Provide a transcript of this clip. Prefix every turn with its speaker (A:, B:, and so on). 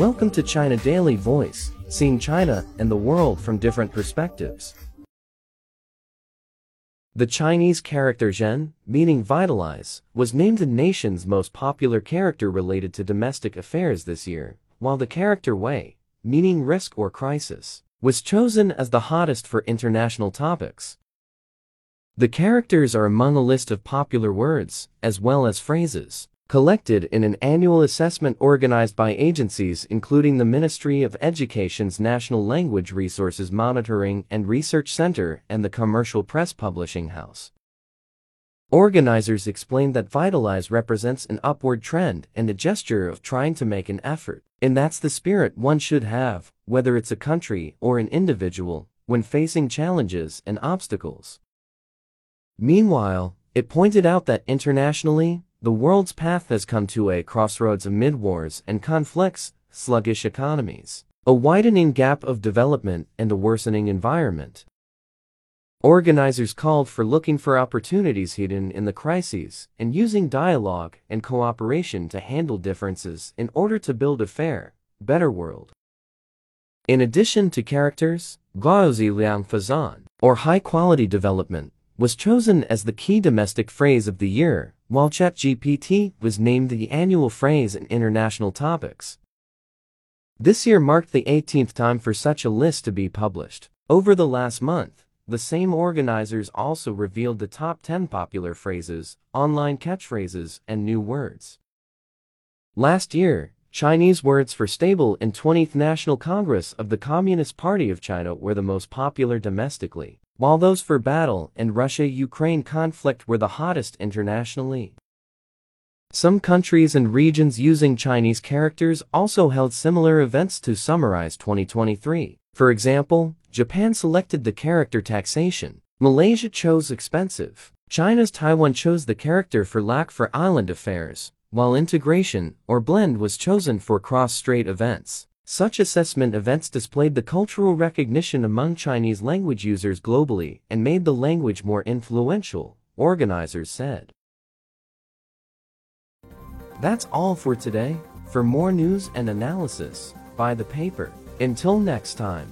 A: Welcome to China Daily Voice, seeing China and the world from different perspectives. The Chinese character Zhen, meaning vitalize, was named the nation's most popular character related to domestic affairs this year, while the character Wei, meaning risk or crisis, was chosen as the hottest for international topics. The characters are among a list of popular words, as well as phrases, collected in an annual assessment organized by agencies including the Ministry of Education's National Language Resources Monitoring and Research Center and the Commercial Press Publishing House. Organizers explained that Vitalize represents an upward trend and a gesture of trying to make an effort, and that's the spirit one should have, whether it's a country or an individual, when facing challenges and obstacles. Meanwhile, it pointed out that internationally, the world's path has come to a crossroads amid wars and conflicts, sluggish economies, a widening gap of development, and a worsening environment. Organizers called for looking for opportunities hidden in the crises and using dialogue and cooperation to handle differences in order to build a fair, better world. In addition to characters, Gaozhiliang Fazhan, or high quality development, was chosen as the key domestic phrase of the year, while ChatGPT was named the annual phrase in international topics. This year marked the 18th time for such a list to be published. Over the last month, the same organizers also revealed the top 10 popular phrases, online catchphrases, and new words. Last year, Chinese words for stable and 20th National Congress of the Communist Party of China were the most popular domestically while those for battle and Russia-Ukraine conflict were the hottest internationally. Some countries and regions using Chinese characters also held similar events to summarize 2023. For example, Japan selected the character taxation, Malaysia chose expensive, China's Taiwan chose the character for lack for island affairs, while integration or blend was chosen for cross-strait events. Such assessment events displayed the cultural recognition among Chinese language users globally and made the language more influential, organizers said. That's all for today. For more news and analysis, buy the paper. Until next time.